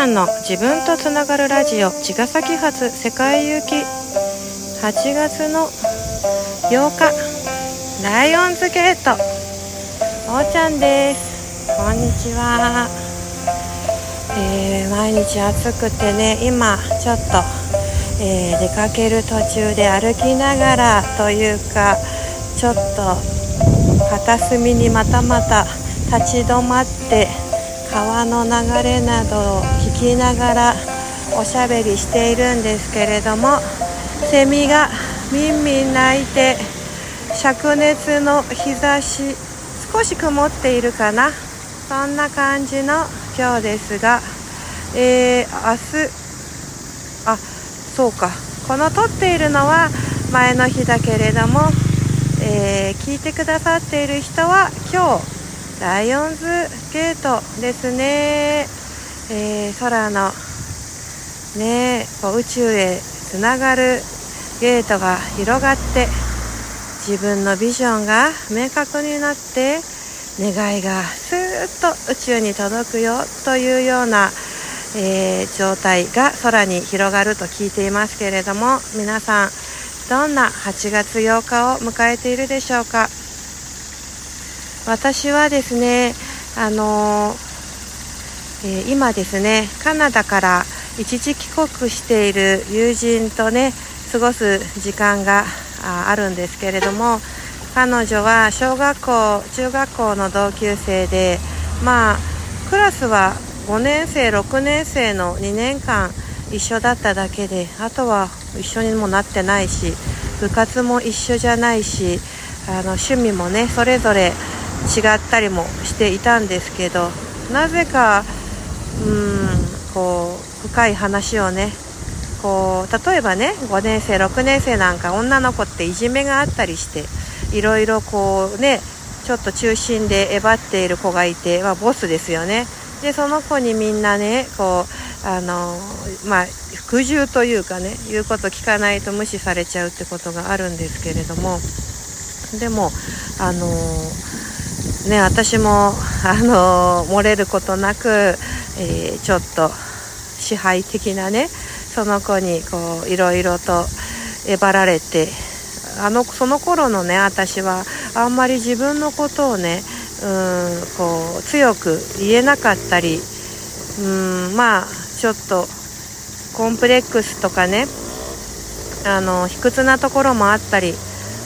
ゃんの自分とつながるラジオ茅ヶ崎発世界行き。8月の8日ライオンズゲート。おーちゃんです。こんにちは、えー、毎日暑くてね今ちょっと、えー、出かける途中で歩きながらというかちょっと片隅にまたまた立ち止まって川の流れなどを聞きながらおしゃべりしているんですけれどもセミがみんみん鳴いて灼熱の日差し少し曇っているかな？そんな感じの今日ですが、えー、明日あそうか。この撮っているのは前の日だけれども、えー、聞いてくださっている人は今日ライオンズゲートですね、えー、空のねこう宇宙へつながるゲートが広がって自分のビジョンが明確になって願いがスーッと宇宙に届くよというような、えー、状態が空に広がると聞いていますけれども皆さんどんな8月8日を迎えているでしょうか？私はですねあの、えー、今ですねカナダから一時帰国している友人とね過ごす時間があるんですけれども彼女は小学校中学校の同級生でまあクラスは5年生6年生の2年間一緒だっただけであとは一緒にもなってないし部活も一緒じゃないしあの趣味もねそれぞれ違ったりもしていたんですけどなぜかうんこう深い話をねこう例えばね5年生6年生なんか女の子っていじめがあったりしていろいろこうねちょっと中心でえばっている子がいて、まあ、ボスですよね。でその子にみんなねこうあのまあ服従というかね言うこと聞かないと無視されちゃうってことがあるんですけれどもでもあのね私もあの漏れることなく、えー、ちょっと支配的なねその子にこういろいろとえばられてあのその頃のね私はあんまり自分のことをねうんこう強く言えなかったりうんまあちょっとコンプレックスとかねあの卑屈なところもあったり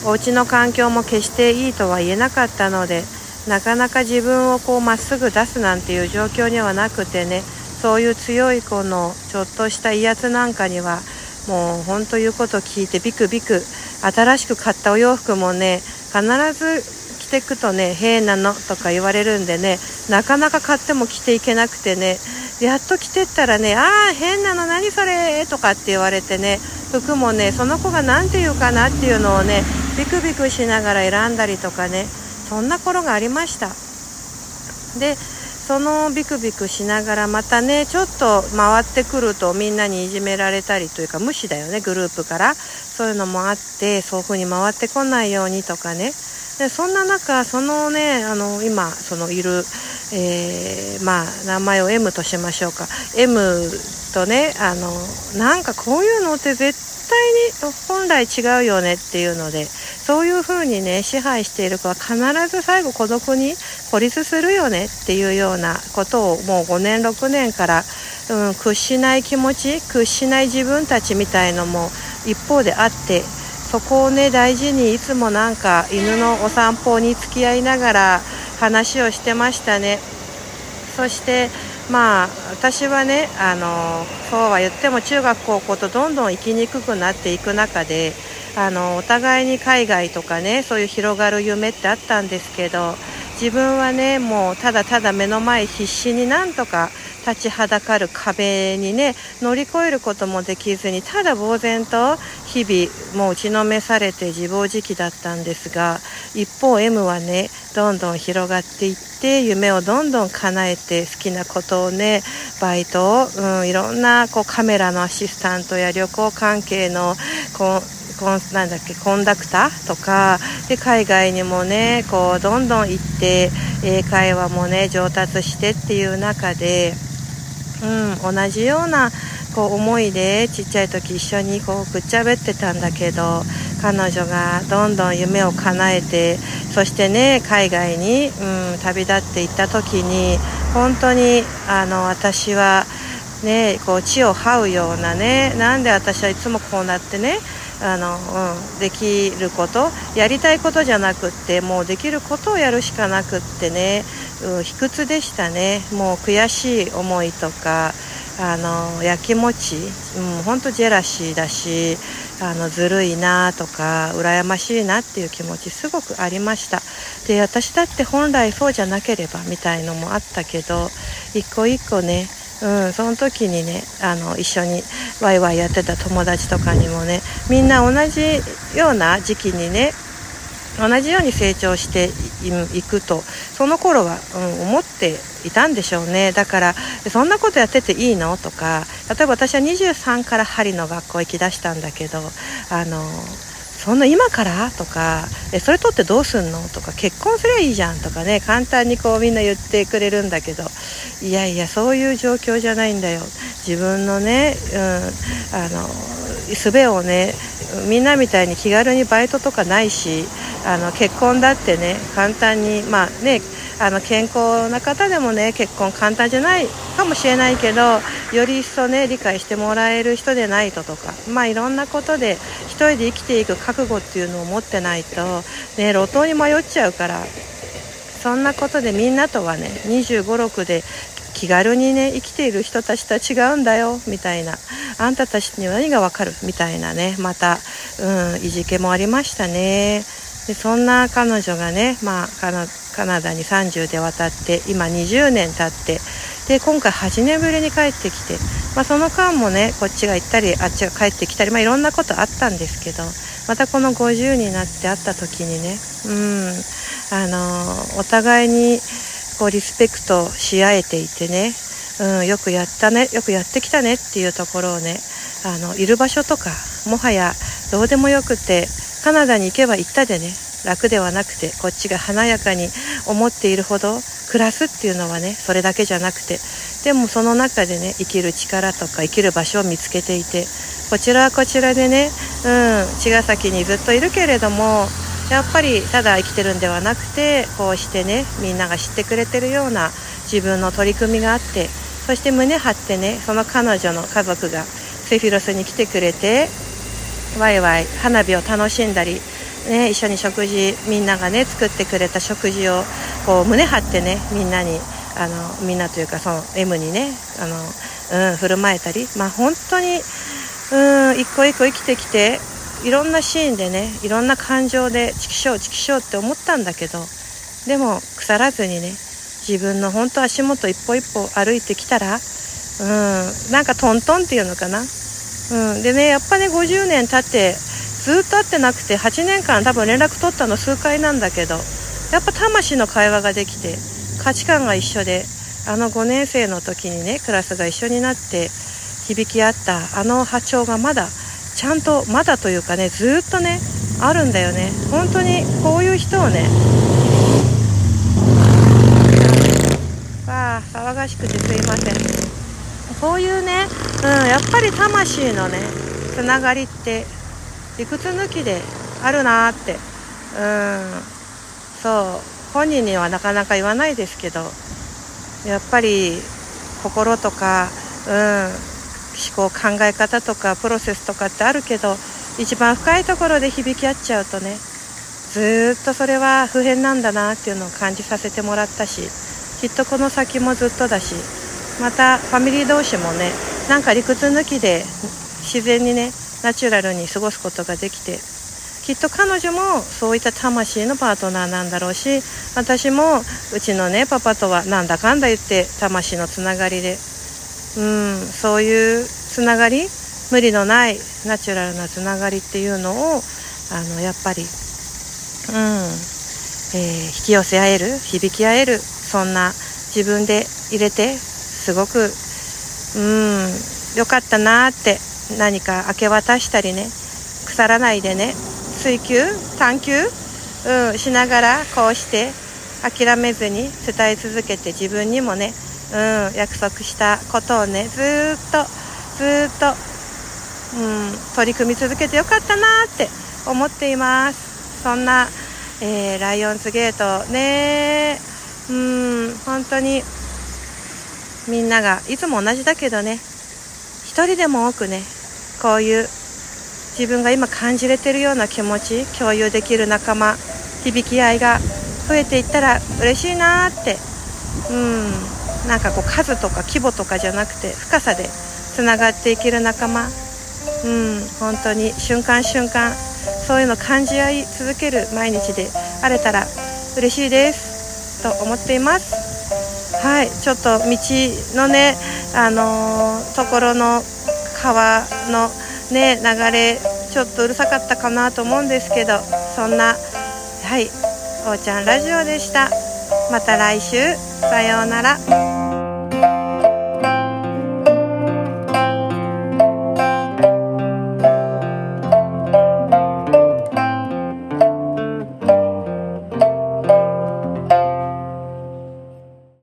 お家の環境も決していいとは言えなかったのでなかなか自分をこうまっすぐ出すなんていう状況にはなくてねそういう強い子のちょっとした威圧なんかにはもう本当言うことを聞いてビクビク新しく買ったお洋服もね必ず着てくとね変なのとか言われるんでねなかなか買っても着ていけなくてねやっと着てったらねああ変なの何それ？とかって言われてね服もねその子が何て言うかなっていうのをねビクビクしながら選んだりとかねそんな頃がありました。でそのビクビクしながらまたねちょっと回ってくるとみんなにいじめられたりというか無視だよねグループから。そういうのもあってそういう風に回ってこないようにとかね。でそんな中そのねあの今そのいる、えー、まあ名前を M としましょうか。M とねあのなんかこういうのって絶対に本来違うよねっていうのでそういう風にね支配している子は必ず最後孤独に孤立するよねっていうようなことをもう5年6年から、うん、屈しない気持ち屈しない自分たちみたいのも一方であってそこをね大事にいつもなんか犬のお散歩に付き合いながら話をしてましたね。そしてまあ私はねあのそうは言っても中学高校とどんどん生きにくくなっていく中であのお互いに海外とかねそういう広がる夢ってあったんですけど自分はねもうただただ目の前必死になんとか立ちはだかる壁にね乗り越えることもできずにただ呆然と日々もう打ちのめされて自暴自棄だったんですが一方 M はねどんどん広がっていって夢をどんどん叶えて好きなことをねバイトを、うん、いろんなこうカメラのアシスタントや旅行関係のこうコンなんだっけコンダクターとかで海外にもねこうどんどん行って英会話もね上達してっていう中でうん、同じようなこう思いでちっちゃい時一緒にこうくっちゃべってたんだけど彼女がどんどん夢を叶えてそしてね海外に、うん、旅立っていった時に本当にあの私はねこう地を這うようなねなんで私はいつもこうなってねあの、うん、できることやりたいことじゃなくってもうできることをやるしかなくってね、うん、卑屈でしたね。もう悔しい思いとかあのやきもち、うん、本当ジェラシーだしあのずるいなとか羨ましいなっていう気持ちすごくありました。で私だって本来そうじゃなければみたいのもあったけど一個一個ねうん、その時にねあの一緒にワイワイやってた友達とかにもねみんな同じような時期にね同じように成長していくとその頃は、うん、思っていたんでしょうね。だからそんなことやってていいの？とか例えば私は23から針の学校行きだしたんだけどあのそんな今から？とかえそれとってどうすんの？とか結婚すりゃいいじゃん？とかね簡単にこうみんな言ってくれるんだけどいやいやそういう状況じゃないんだよ。自分のね、うん、あの術をねみんなみたいに気軽にバイトとかないしあの結婚だってね簡単にまあねあの健康な方でもね結婚簡単じゃないかもしれないけどより一層ね理解してもらえる人でないととかまあいろんなことで一人で生きていく覚悟っていうのを持ってないとね路頭に迷っちゃうから。そんなことでみんなとはね2 5 6で気軽にね生きている人たちとは違うんだよみたいな。あんたたちには何がわかる？みたいなね。また、うん、いじけもありましたね。でそんな彼女がね、まあ、カナカナダに30で渡って今20年経ってで今回8年ぶりに帰ってきて、まあ、その間もねこっちが行ったりあっちが帰ってきたり、まあ、いろんなことあったんですけどまたこの50になって会った時にねうんあのお互いにこうリスペクトし合えていてね、うん、よくやったねよくやってきたねっていうところをねあのいる場所とかもはやどうでもよくてカナダに行けば行ったでね楽ではなくてこっちが華やかに思っているほど暮らすっていうのはねそれだけじゃなくてでもその中でね生きる力とか生きる場所を見つけていてこちらはこちらでねうん茅ヶ崎にずっといるけれどもやっぱりただ生きてるんではなくてこうしてねみんなが知ってくれてるような自分の取り組みがあってそして胸張ってねその彼女の家族がセフィロスに来てくれてワイワイ花火を楽しんだり、ね、一緒に食事みんながね作ってくれた食事をこう胸張ってねみんなにあのみんなというかその M にねあの、うん、振る舞えたり、まあ、本当に、うん、一個一個生きてきていろんなシーンでねいろんな感情でチキショーチキショーって思ったんだけどでも腐らずにね自分の本当足元一歩一歩歩いてきたらうんなんかトントンっていうのかな。うん、でねやっぱね50年経ってずっと会ってなくて8年間多分連絡取ったの数回なんだけどやっぱ魂の会話ができて価値観が一緒であの5年生の時にねクラスが一緒になって響き合ったあの波長がまだちゃんとまだというかねずっとねあるんだよね。本当にこういう人をねわあ騒がしくてすいません。こういうね、うん、やっぱり魂のねつながりって理屈抜きであるなって。うん。そう。本人にはなかなか言わないですけどやっぱり心とか、うん、思考考え方とかプロセスとかってあるけど一番深いところで響き合っちゃうとねずっとそれは普遍なんだなっていうのを感じさせてもらったしきっとこの先もずっとだしまたファミリー同士もねなんか理屈抜きで自然にねナチュラルに過ごすことができてきっと彼女もそういった魂のパートナーなんだろうし私もうちのねパパとはなんだかんだ言って魂のつながりでうんそういうつながり無理のないナチュラルなつながりっていうのをあのやっぱりうん、えー、引き寄せ合える響き合えるそんな自分で入れてすごくうん良かったなって何か明け渡したりね腐らないでね追求探求、うん、しながらこうして諦めずに伝え続けて自分にもね、うん、約束したことをねずっとずっと、うん、取り組み続けてよかったなって思っています。そんな、えー、ライオンズゲートねうん本当にみんながいつも同じだけどね一人でも多くねこういう自分が今感じれてるような気持ち共有できる仲間響き合いが増えていったら嬉しいなってうん。なんかこう数とか規模とかじゃなくて深さでつながっていける仲間。うん本当に。瞬間瞬間。そういうの感じ合い続ける毎日であれたら嬉しいです。と思っています。はいちょっと道のねあのー、ところの川のね流れちょっとうるさかったかなと思うんですけどそんなはいおーちゃんラジオでした。また来週。さようなら。